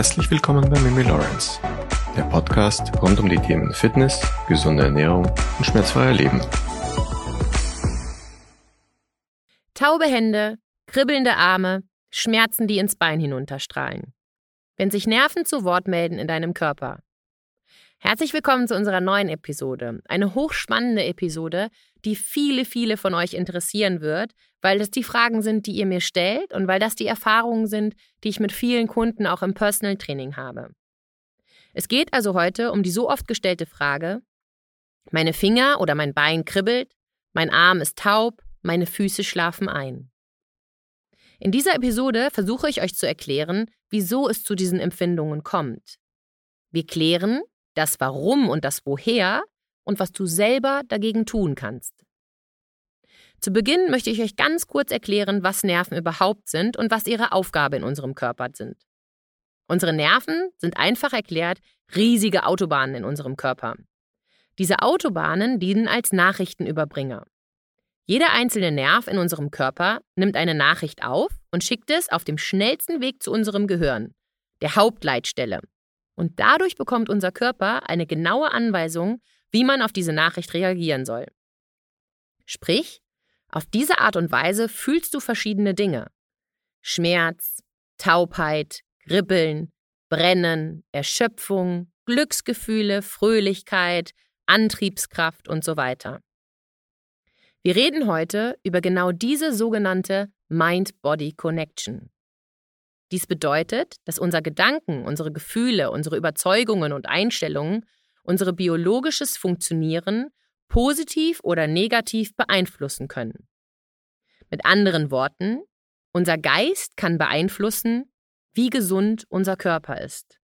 Herzlich willkommen bei Mimi Lawrence, der Podcast rund um die Themen Fitness, gesunde Ernährung und schmerzfreier Leben. Taube Hände, kribbelnde Arme, Schmerzen, die ins Bein hinunterstrahlen. Wenn sich Nerven zu Wort melden in deinem Körper, Herzlich willkommen zu unserer neuen Episode. Eine hochspannende Episode, die viele, viele von euch interessieren wird, weil das die Fragen sind, die ihr mir stellt und weil das die Erfahrungen sind, die ich mit vielen Kunden auch im Personal Training habe. Es geht also heute um die so oft gestellte Frage, meine Finger oder mein Bein kribbelt, mein Arm ist taub, meine Füße schlafen ein. In dieser Episode versuche ich euch zu erklären, wieso es zu diesen Empfindungen kommt. Wir klären, das Warum und das Woher und was du selber dagegen tun kannst. Zu Beginn möchte ich euch ganz kurz erklären, was Nerven überhaupt sind und was ihre Aufgabe in unserem Körper sind. Unsere Nerven sind einfach erklärt riesige Autobahnen in unserem Körper. Diese Autobahnen dienen als Nachrichtenüberbringer. Jeder einzelne Nerv in unserem Körper nimmt eine Nachricht auf und schickt es auf dem schnellsten Weg zu unserem Gehirn, der Hauptleitstelle, und dadurch bekommt unser Körper eine genaue Anweisung, wie man auf diese Nachricht reagieren soll. Sprich, auf diese Art und Weise fühlst du verschiedene Dinge. Schmerz, Taubheit, Kribbeln, Brennen, Erschöpfung, Glücksgefühle, Fröhlichkeit, Antriebskraft und so weiter. Wir reden heute über genau diese sogenannte Mind-Body Connection. Dies bedeutet, dass unser Gedanken, unsere Gefühle, unsere Überzeugungen und Einstellungen unsere biologisches Funktionieren positiv oder negativ beeinflussen können. Mit anderen Worten, unser Geist kann beeinflussen, wie gesund unser Körper ist.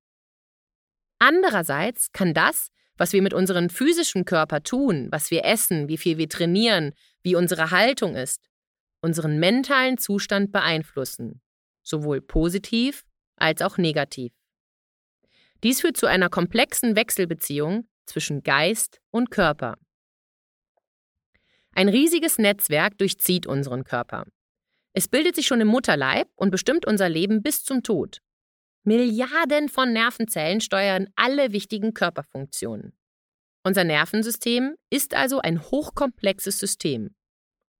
Andererseits kann das, was wir mit unserem physischen Körper tun, was wir essen, wie viel wir trainieren, wie unsere Haltung ist, unseren mentalen Zustand beeinflussen sowohl positiv als auch negativ. Dies führt zu einer komplexen Wechselbeziehung zwischen Geist und Körper. Ein riesiges Netzwerk durchzieht unseren Körper. Es bildet sich schon im Mutterleib und bestimmt unser Leben bis zum Tod. Milliarden von Nervenzellen steuern alle wichtigen Körperfunktionen. Unser Nervensystem ist also ein hochkomplexes System.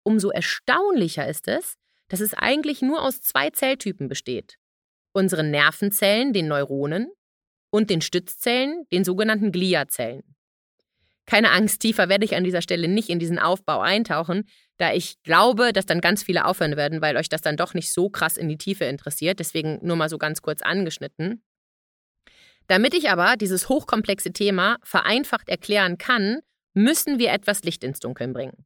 Umso erstaunlicher ist es, dass es eigentlich nur aus zwei Zelltypen besteht. Unseren Nervenzellen, den Neuronen, und den Stützzellen, den sogenannten Gliazellen. Keine Angst, tiefer werde ich an dieser Stelle nicht in diesen Aufbau eintauchen, da ich glaube, dass dann ganz viele aufhören werden, weil euch das dann doch nicht so krass in die Tiefe interessiert. Deswegen nur mal so ganz kurz angeschnitten. Damit ich aber dieses hochkomplexe Thema vereinfacht erklären kann, müssen wir etwas Licht ins Dunkeln bringen.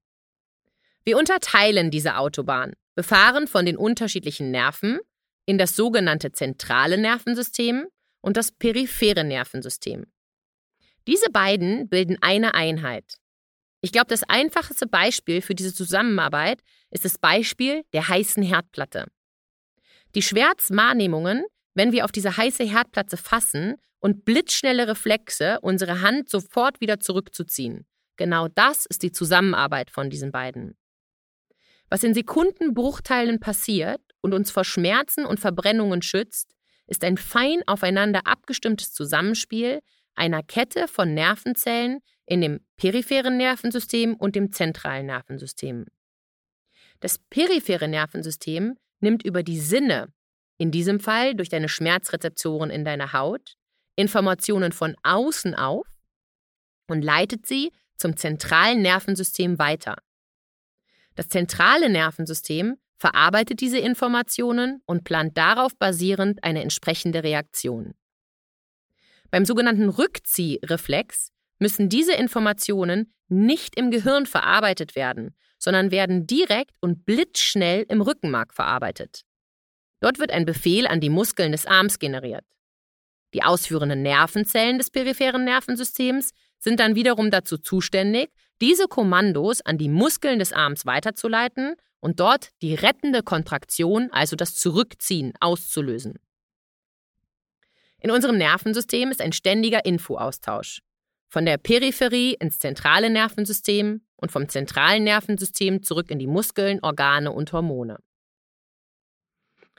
Wir unterteilen diese Autobahn befahren von den unterschiedlichen Nerven in das sogenannte zentrale Nervensystem und das periphere Nervensystem. Diese beiden bilden eine Einheit. Ich glaube, das einfachste Beispiel für diese Zusammenarbeit ist das Beispiel der heißen Herdplatte. Die Schmerzwahrnehmungen, wenn wir auf diese heiße Herdplatte fassen und blitzschnelle Reflexe, unsere Hand sofort wieder zurückzuziehen. Genau das ist die Zusammenarbeit von diesen beiden. Was in Sekundenbruchteilen passiert und uns vor Schmerzen und Verbrennungen schützt, ist ein fein aufeinander abgestimmtes Zusammenspiel einer Kette von Nervenzellen in dem peripheren Nervensystem und dem zentralen Nervensystem. Das periphere Nervensystem nimmt über die Sinne, in diesem Fall durch deine Schmerzrezeptoren in deiner Haut, Informationen von außen auf und leitet sie zum zentralen Nervensystem weiter. Das zentrale Nervensystem verarbeitet diese Informationen und plant darauf basierend eine entsprechende Reaktion. Beim sogenannten Rückziehreflex müssen diese Informationen nicht im Gehirn verarbeitet werden, sondern werden direkt und blitzschnell im Rückenmark verarbeitet. Dort wird ein Befehl an die Muskeln des Arms generiert. Die ausführenden Nervenzellen des peripheren Nervensystems sind dann wiederum dazu zuständig, diese Kommandos an die Muskeln des Arms weiterzuleiten und dort die rettende Kontraktion, also das Zurückziehen, auszulösen. In unserem Nervensystem ist ein ständiger Infoaustausch. Von der Peripherie ins zentrale Nervensystem und vom zentralen Nervensystem zurück in die Muskeln, Organe und Hormone.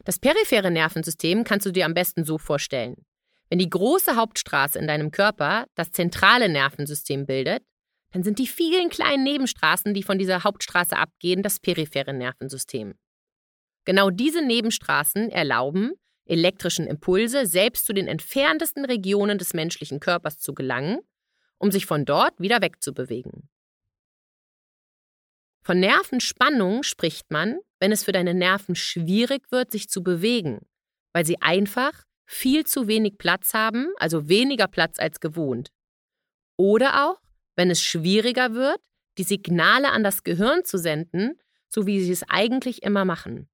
Das periphere Nervensystem kannst du dir am besten so vorstellen. Wenn die große Hauptstraße in deinem Körper das zentrale Nervensystem bildet, dann sind die vielen kleinen Nebenstraßen, die von dieser Hauptstraße abgehen, das periphere Nervensystem. Genau diese Nebenstraßen erlauben, elektrischen Impulse selbst zu den entferntesten Regionen des menschlichen Körpers zu gelangen, um sich von dort wieder wegzubewegen. Von Nervenspannung spricht man, wenn es für deine Nerven schwierig wird, sich zu bewegen, weil sie einfach viel zu wenig Platz haben, also weniger Platz als gewohnt. Oder auch, wenn es schwieriger wird, die Signale an das Gehirn zu senden, so wie sie es eigentlich immer machen.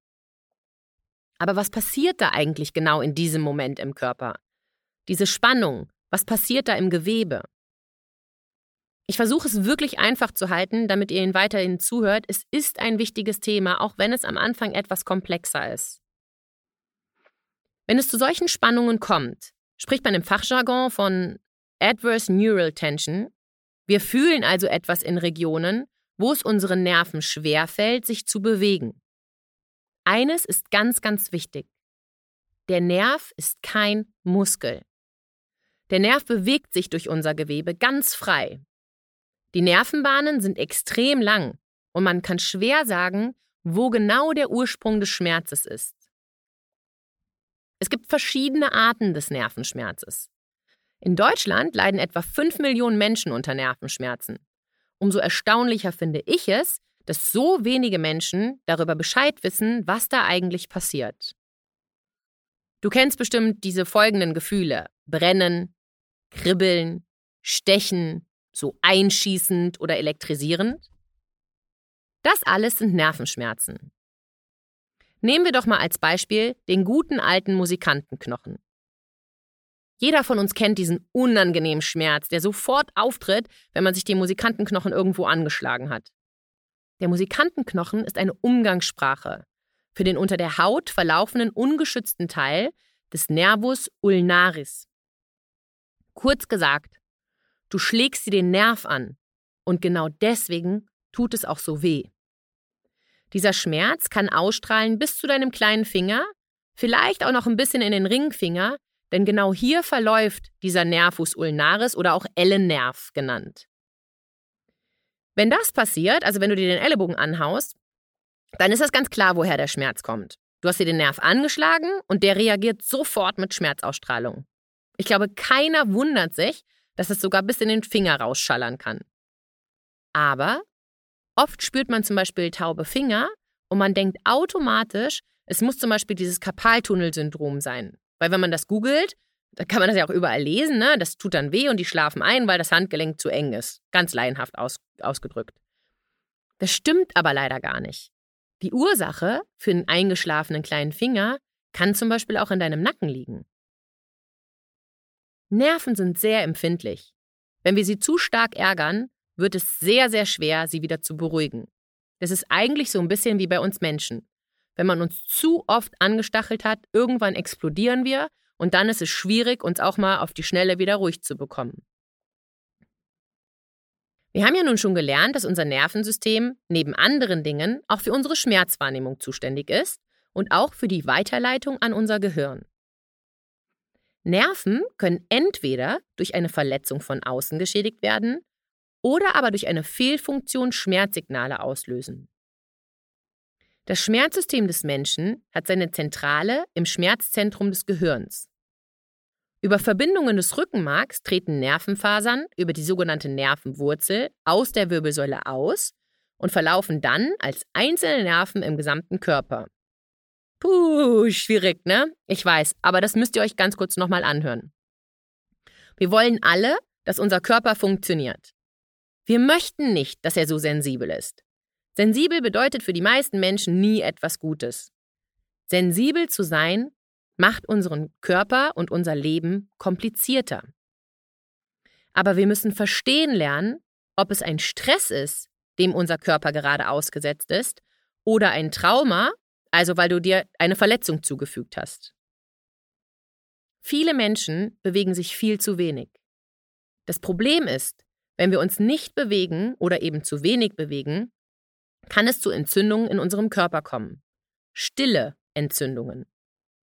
Aber was passiert da eigentlich genau in diesem Moment im Körper? Diese Spannung, was passiert da im Gewebe? Ich versuche es wirklich einfach zu halten, damit ihr ihn weiterhin zuhört. Es ist ein wichtiges Thema, auch wenn es am Anfang etwas komplexer ist. Wenn es zu solchen Spannungen kommt, spricht man im Fachjargon von Adverse Neural Tension. Wir fühlen also etwas in Regionen, wo es unseren Nerven schwerfällt, sich zu bewegen. Eines ist ganz, ganz wichtig. Der Nerv ist kein Muskel. Der Nerv bewegt sich durch unser Gewebe ganz frei. Die Nervenbahnen sind extrem lang und man kann schwer sagen, wo genau der Ursprung des Schmerzes ist. Es gibt verschiedene Arten des Nervenschmerzes. In Deutschland leiden etwa 5 Millionen Menschen unter Nervenschmerzen. Umso erstaunlicher finde ich es, dass so wenige Menschen darüber Bescheid wissen, was da eigentlich passiert. Du kennst bestimmt diese folgenden Gefühle. Brennen, kribbeln, stechen, so einschießend oder elektrisierend. Das alles sind Nervenschmerzen. Nehmen wir doch mal als Beispiel den guten alten Musikantenknochen. Jeder von uns kennt diesen unangenehmen Schmerz, der sofort auftritt, wenn man sich den Musikantenknochen irgendwo angeschlagen hat. Der Musikantenknochen ist eine Umgangssprache für den unter der Haut verlaufenden ungeschützten Teil des Nervus ulnaris. Kurz gesagt, du schlägst dir den Nerv an und genau deswegen tut es auch so weh. Dieser Schmerz kann ausstrahlen bis zu deinem kleinen Finger, vielleicht auch noch ein bisschen in den Ringfinger, denn genau hier verläuft dieser Nervus ulnaris oder auch Ellennerv genannt. Wenn das passiert, also wenn du dir den Ellenbogen anhaust, dann ist das ganz klar, woher der Schmerz kommt. Du hast dir den Nerv angeschlagen und der reagiert sofort mit Schmerzausstrahlung. Ich glaube, keiner wundert sich, dass es sogar bis in den Finger rausschallern kann. Aber oft spürt man zum Beispiel taube Finger und man denkt automatisch, es muss zum Beispiel dieses Karpaltunnelsyndrom sein. Weil wenn man das googelt, da kann man das ja auch überall lesen, ne? Das tut dann weh und die schlafen ein, weil das Handgelenk zu eng ist. Ganz laienhaft aus, ausgedrückt. Das stimmt aber leider gar nicht. Die Ursache für einen eingeschlafenen kleinen Finger kann zum Beispiel auch in deinem Nacken liegen. Nerven sind sehr empfindlich. Wenn wir sie zu stark ärgern, wird es sehr, sehr schwer, sie wieder zu beruhigen. Das ist eigentlich so ein bisschen wie bei uns Menschen. Wenn man uns zu oft angestachelt hat, irgendwann explodieren wir und dann ist es schwierig, uns auch mal auf die Schnelle wieder ruhig zu bekommen. Wir haben ja nun schon gelernt, dass unser Nervensystem neben anderen Dingen auch für unsere Schmerzwahrnehmung zuständig ist und auch für die Weiterleitung an unser Gehirn. Nerven können entweder durch eine Verletzung von außen geschädigt werden oder aber durch eine Fehlfunktion Schmerzsignale auslösen. Das Schmerzsystem des Menschen hat seine Zentrale im Schmerzzentrum des Gehirns. Über Verbindungen des Rückenmarks treten Nervenfasern über die sogenannte Nervenwurzel aus der Wirbelsäule aus und verlaufen dann als einzelne Nerven im gesamten Körper. Puh, schwierig, ne? Ich weiß, aber das müsst ihr euch ganz kurz nochmal anhören. Wir wollen alle, dass unser Körper funktioniert. Wir möchten nicht, dass er so sensibel ist. Sensibel bedeutet für die meisten Menschen nie etwas Gutes. Sensibel zu sein macht unseren Körper und unser Leben komplizierter. Aber wir müssen verstehen lernen, ob es ein Stress ist, dem unser Körper gerade ausgesetzt ist, oder ein Trauma, also weil du dir eine Verletzung zugefügt hast. Viele Menschen bewegen sich viel zu wenig. Das Problem ist, wenn wir uns nicht bewegen oder eben zu wenig bewegen, kann es zu Entzündungen in unserem Körper kommen. Stille Entzündungen.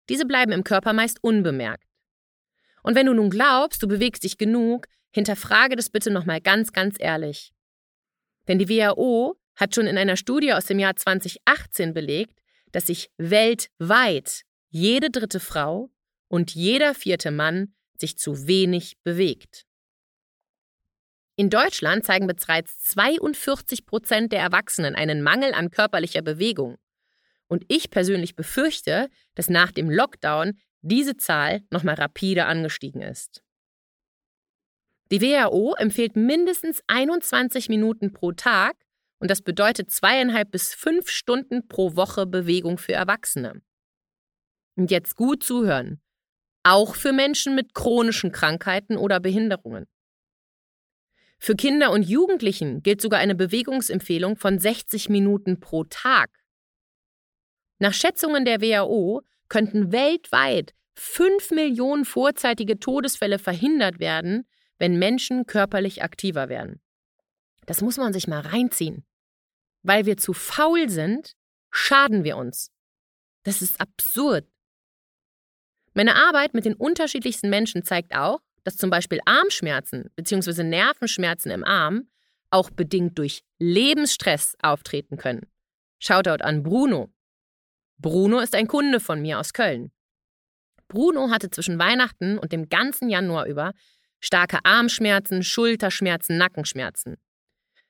Diese bleiben im Körper meist unbemerkt. Und wenn du nun glaubst, du bewegst dich genug, hinterfrage das bitte nochmal ganz, ganz ehrlich. Denn die WHO hat schon in einer Studie aus dem Jahr 2018 belegt, dass sich weltweit jede dritte Frau und jeder vierte Mann sich zu wenig bewegt. In Deutschland zeigen bereits 42 Prozent der Erwachsenen einen Mangel an körperlicher Bewegung. Und ich persönlich befürchte, dass nach dem Lockdown diese Zahl nochmal rapide angestiegen ist. Die WHO empfiehlt mindestens 21 Minuten pro Tag und das bedeutet zweieinhalb bis fünf Stunden pro Woche Bewegung für Erwachsene. Und jetzt gut zuhören. Auch für Menschen mit chronischen Krankheiten oder Behinderungen. Für Kinder und Jugendlichen gilt sogar eine Bewegungsempfehlung von 60 Minuten pro Tag. Nach Schätzungen der WHO könnten weltweit 5 Millionen vorzeitige Todesfälle verhindert werden, wenn Menschen körperlich aktiver werden. Das muss man sich mal reinziehen. Weil wir zu faul sind, schaden wir uns. Das ist absurd. Meine Arbeit mit den unterschiedlichsten Menschen zeigt auch, dass zum Beispiel Armschmerzen bzw. Nervenschmerzen im Arm auch bedingt durch Lebensstress auftreten können. Shoutout an Bruno. Bruno ist ein Kunde von mir aus Köln. Bruno hatte zwischen Weihnachten und dem ganzen Januar über starke Armschmerzen, Schulterschmerzen, Nackenschmerzen.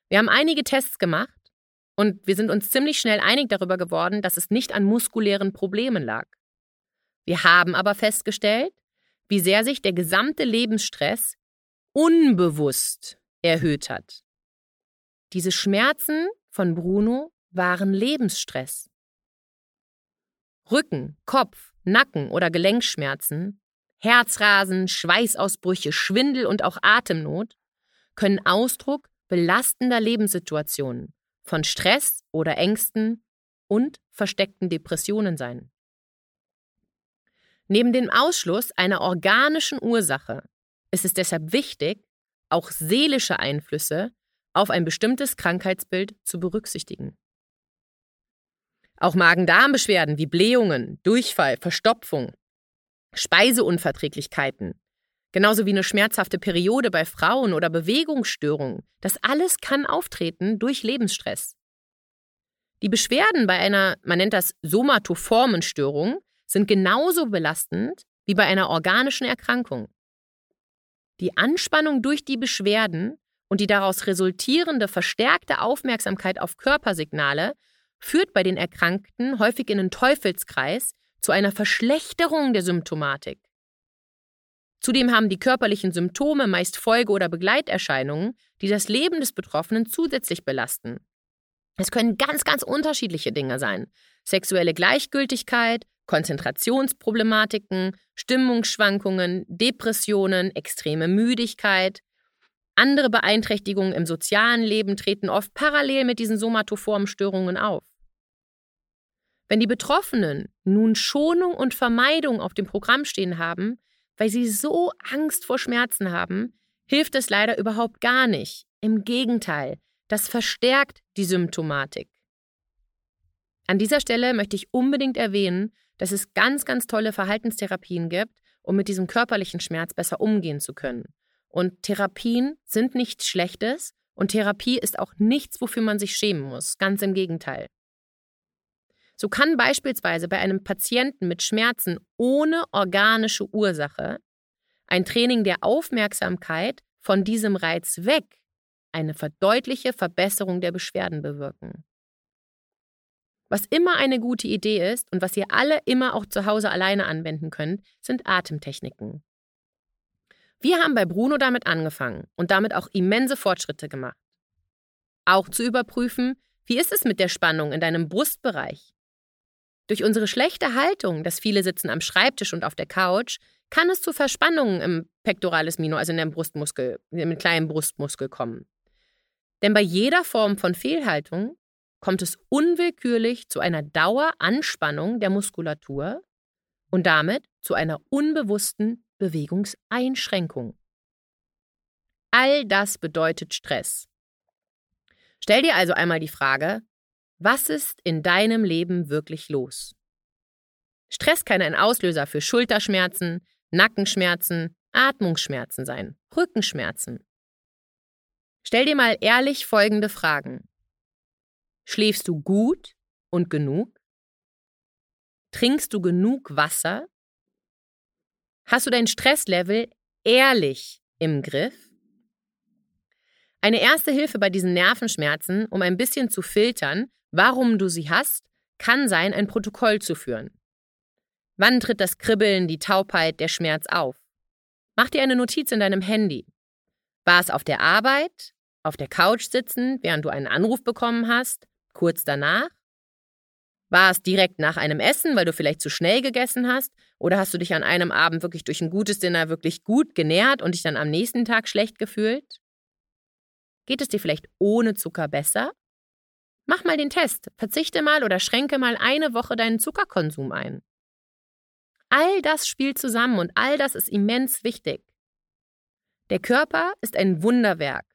Wir haben einige Tests gemacht und wir sind uns ziemlich schnell einig darüber geworden, dass es nicht an muskulären Problemen lag. Wir haben aber festgestellt, wie sehr sich der gesamte Lebensstress unbewusst erhöht hat. Diese Schmerzen von Bruno waren Lebensstress. Rücken, Kopf, Nacken oder Gelenkschmerzen, Herzrasen, Schweißausbrüche, Schwindel und auch Atemnot können Ausdruck belastender Lebenssituationen, von Stress oder Ängsten und versteckten Depressionen sein. Neben dem Ausschluss einer organischen Ursache ist es deshalb wichtig, auch seelische Einflüsse auf ein bestimmtes Krankheitsbild zu berücksichtigen. Auch Magen-Darm-Beschwerden wie Blähungen, Durchfall, Verstopfung, Speiseunverträglichkeiten, genauso wie eine schmerzhafte Periode bei Frauen oder Bewegungsstörungen, das alles kann auftreten durch Lebensstress. Die Beschwerden bei einer, man nennt das somatoformen Störung, sind genauso belastend wie bei einer organischen Erkrankung. Die Anspannung durch die Beschwerden und die daraus resultierende verstärkte Aufmerksamkeit auf Körpersignale führt bei den Erkrankten häufig in einen Teufelskreis zu einer Verschlechterung der Symptomatik. Zudem haben die körperlichen Symptome meist Folge- oder Begleiterscheinungen, die das Leben des Betroffenen zusätzlich belasten. Es können ganz, ganz unterschiedliche Dinge sein. Sexuelle Gleichgültigkeit, Konzentrationsproblematiken, Stimmungsschwankungen, Depressionen, extreme Müdigkeit. Andere Beeinträchtigungen im sozialen Leben treten oft parallel mit diesen somatoformen Störungen auf. Wenn die Betroffenen nun Schonung und Vermeidung auf dem Programm stehen haben, weil sie so Angst vor Schmerzen haben, hilft es leider überhaupt gar nicht. Im Gegenteil, das verstärkt die Symptomatik. An dieser Stelle möchte ich unbedingt erwähnen, dass es ganz, ganz tolle Verhaltenstherapien gibt, um mit diesem körperlichen Schmerz besser umgehen zu können. Und Therapien sind nichts Schlechtes und Therapie ist auch nichts, wofür man sich schämen muss. Ganz im Gegenteil. So kann beispielsweise bei einem Patienten mit Schmerzen ohne organische Ursache ein Training der Aufmerksamkeit von diesem Reiz weg eine verdeutliche Verbesserung der Beschwerden bewirken. Was immer eine gute Idee ist und was ihr alle immer auch zu Hause alleine anwenden könnt, sind Atemtechniken. Wir haben bei Bruno damit angefangen und damit auch immense Fortschritte gemacht. Auch zu überprüfen, wie ist es mit der Spannung in deinem Brustbereich? Durch unsere schlechte Haltung, dass viele sitzen am Schreibtisch und auf der Couch, kann es zu Verspannungen im Pectoralis minor, also in dem Brustmuskel, im kleinen Brustmuskel kommen. Denn bei jeder Form von Fehlhaltung kommt es unwillkürlich zu einer Daueranspannung der Muskulatur und damit zu einer unbewussten Bewegungseinschränkung. All das bedeutet Stress. Stell dir also einmal die Frage, was ist in deinem Leben wirklich los? Stress kann ein Auslöser für Schulterschmerzen, Nackenschmerzen, Atmungsschmerzen sein, Rückenschmerzen. Stell dir mal ehrlich folgende Fragen. Schläfst du gut und genug? Trinkst du genug Wasser? Hast du dein Stresslevel ehrlich im Griff? Eine erste Hilfe bei diesen Nervenschmerzen, um ein bisschen zu filtern, warum du sie hast, kann sein, ein Protokoll zu führen. Wann tritt das Kribbeln, die Taubheit, der Schmerz auf? Mach dir eine Notiz in deinem Handy. War es auf der Arbeit, auf der Couch sitzen, während du einen Anruf bekommen hast, kurz danach? War es direkt nach einem Essen, weil du vielleicht zu schnell gegessen hast? Oder hast du dich an einem Abend wirklich durch ein gutes Dinner wirklich gut genährt und dich dann am nächsten Tag schlecht gefühlt? Geht es dir vielleicht ohne Zucker besser? Mach mal den Test. Verzichte mal oder schränke mal eine Woche deinen Zuckerkonsum ein. All das spielt zusammen und all das ist immens wichtig. Der Körper ist ein Wunderwerk.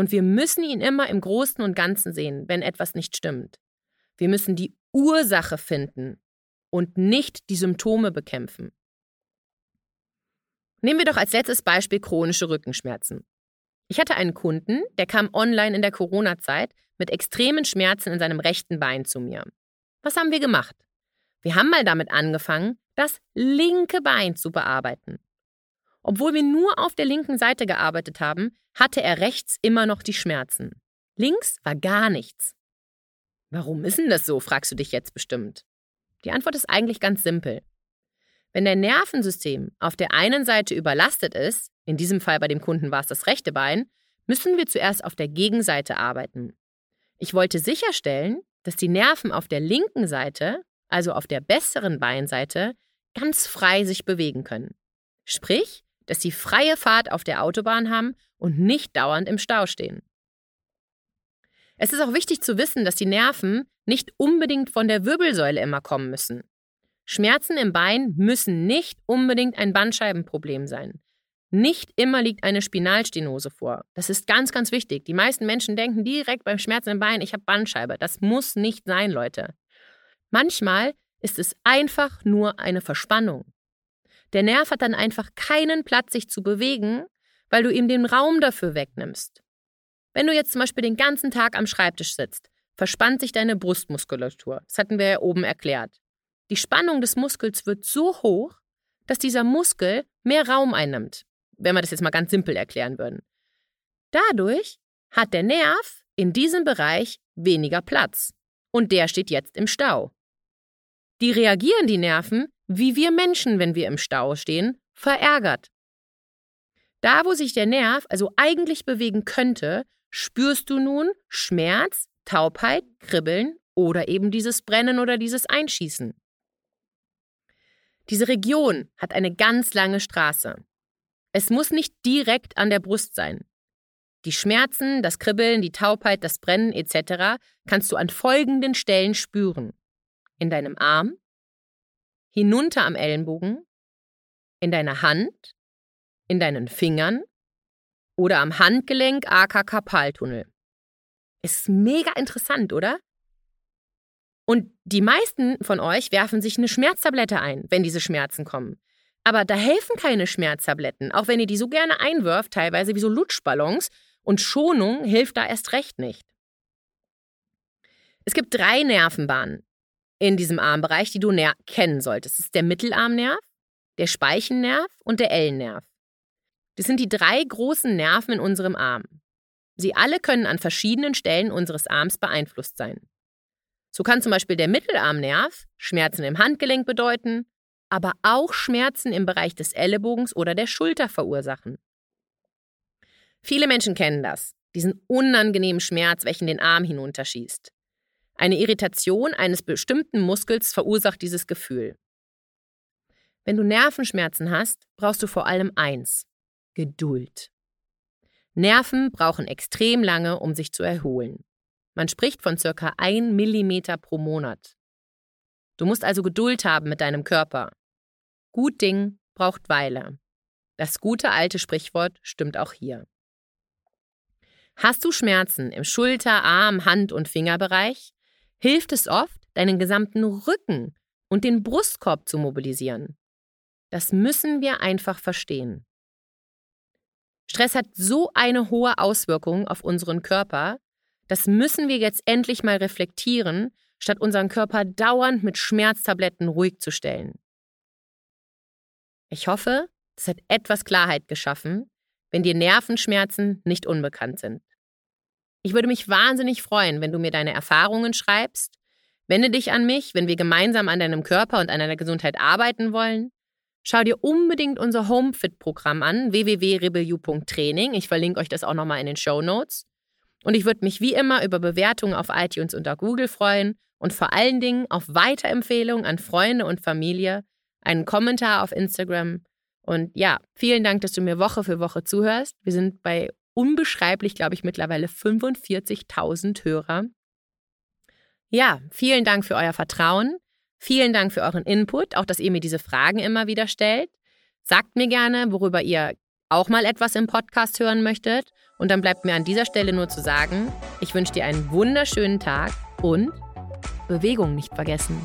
Und wir müssen ihn immer im Großen und Ganzen sehen, wenn etwas nicht stimmt. Wir müssen die Ursache finden und nicht die Symptome bekämpfen. Nehmen wir doch als letztes Beispiel chronische Rückenschmerzen. Ich hatte einen Kunden, der kam online in der Corona-Zeit mit extremen Schmerzen in seinem rechten Bein zu mir. Was haben wir gemacht? Wir haben mal damit angefangen, das linke Bein zu bearbeiten. Obwohl wir nur auf der linken Seite gearbeitet haben, hatte er rechts immer noch die Schmerzen. Links war gar nichts. Warum ist denn das so, fragst du dich jetzt bestimmt. Die Antwort ist eigentlich ganz simpel. Wenn dein Nervensystem auf der einen Seite überlastet ist, in diesem Fall bei dem Kunden war es das rechte Bein, müssen wir zuerst auf der Gegenseite arbeiten. Ich wollte sicherstellen, dass die Nerven auf der linken Seite, also auf der besseren Beinseite, ganz frei sich bewegen können. Sprich, dass sie freie Fahrt auf der Autobahn haben und nicht dauernd im Stau stehen. Es ist auch wichtig zu wissen, dass die Nerven nicht unbedingt von der Wirbelsäule immer kommen müssen. Schmerzen im Bein müssen nicht unbedingt ein Bandscheibenproblem sein. Nicht immer liegt eine Spinalstenose vor. Das ist ganz, ganz wichtig. Die meisten Menschen denken direkt beim Schmerzen im Bein, ich habe Bandscheibe. Das muss nicht sein, Leute. Manchmal ist es einfach nur eine Verspannung. Der Nerv hat dann einfach keinen Platz, sich zu bewegen, weil du ihm den Raum dafür wegnimmst. Wenn du jetzt zum Beispiel den ganzen Tag am Schreibtisch sitzt, verspannt sich deine Brustmuskulatur. Das hatten wir ja oben erklärt. Die Spannung des Muskels wird so hoch, dass dieser Muskel mehr Raum einnimmt, wenn wir das jetzt mal ganz simpel erklären würden. Dadurch hat der Nerv in diesem Bereich weniger Platz und der steht jetzt im Stau. Die reagieren die Nerven wie wir Menschen, wenn wir im Stau stehen, verärgert. Da, wo sich der Nerv also eigentlich bewegen könnte, spürst du nun Schmerz, Taubheit, Kribbeln oder eben dieses Brennen oder dieses Einschießen. Diese Region hat eine ganz lange Straße. Es muss nicht direkt an der Brust sein. Die Schmerzen, das Kribbeln, die Taubheit, das Brennen etc. kannst du an folgenden Stellen spüren. In deinem Arm, hinunter am Ellenbogen, in deiner Hand, in deinen Fingern oder am Handgelenk aka Karpaltunnel. Ist mega interessant, oder? Und die meisten von euch werfen sich eine Schmerztablette ein, wenn diese Schmerzen kommen. Aber da helfen keine Schmerztabletten, auch wenn ihr die so gerne einwirft, teilweise wie so Lutschballons, und Schonung hilft da erst recht nicht. Es gibt drei Nervenbahnen, in diesem Armbereich, die du kennen solltest. Das ist der Mittelarmnerv, der Speichennerv und der Ellennerv. Das sind die drei großen Nerven in unserem Arm. Sie alle können an verschiedenen Stellen unseres Arms beeinflusst sein. So kann zum Beispiel der Mittelarmnerv Schmerzen im Handgelenk bedeuten, aber auch Schmerzen im Bereich des Ellenbogens oder der Schulter verursachen. Viele Menschen kennen das, diesen unangenehmen Schmerz, welchen den Arm hinunterschießt. Eine Irritation eines bestimmten Muskels verursacht dieses Gefühl. Wenn du Nervenschmerzen hast, brauchst du vor allem eins Geduld. Nerven brauchen extrem lange, um sich zu erholen. Man spricht von circa 1 Millimeter pro Monat. Du musst also Geduld haben mit deinem Körper. Gut Ding braucht Weile. Das gute alte Sprichwort stimmt auch hier. Hast du Schmerzen im Schulter-, Arm-, Hand- und Fingerbereich? Hilft es oft, deinen gesamten Rücken und den Brustkorb zu mobilisieren. Das müssen wir einfach verstehen. Stress hat so eine hohe Auswirkung auf unseren Körper, das müssen wir jetzt endlich mal reflektieren, statt unseren Körper dauernd mit Schmerztabletten ruhig zu stellen. Ich hoffe, es hat etwas Klarheit geschaffen, wenn dir Nervenschmerzen nicht unbekannt sind. Ich würde mich wahnsinnig freuen, wenn du mir deine Erfahrungen schreibst. Wende dich an mich, wenn wir gemeinsam an deinem Körper und an deiner Gesundheit arbeiten wollen. Schau dir unbedingt unser HomeFit-Programm an, www.rebelu.training. Ich verlinke euch das auch nochmal in den Show Notes. Und ich würde mich wie immer über Bewertungen auf iTunes und auf Google freuen und vor allen Dingen auf Weiterempfehlungen an Freunde und Familie, einen Kommentar auf Instagram. Und ja, vielen Dank, dass du mir Woche für Woche zuhörst. Wir sind bei unbeschreiblich, glaube ich, mittlerweile 45.000 Hörer. Ja, vielen Dank für euer Vertrauen. Vielen Dank für euren Input, auch dass ihr mir diese Fragen immer wieder stellt. Sagt mir gerne, worüber ihr auch mal etwas im Podcast hören möchtet. Und dann bleibt mir an dieser Stelle nur zu sagen, ich wünsche dir einen wunderschönen Tag und Bewegung nicht vergessen.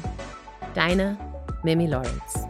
Deine Mimi Lawrence.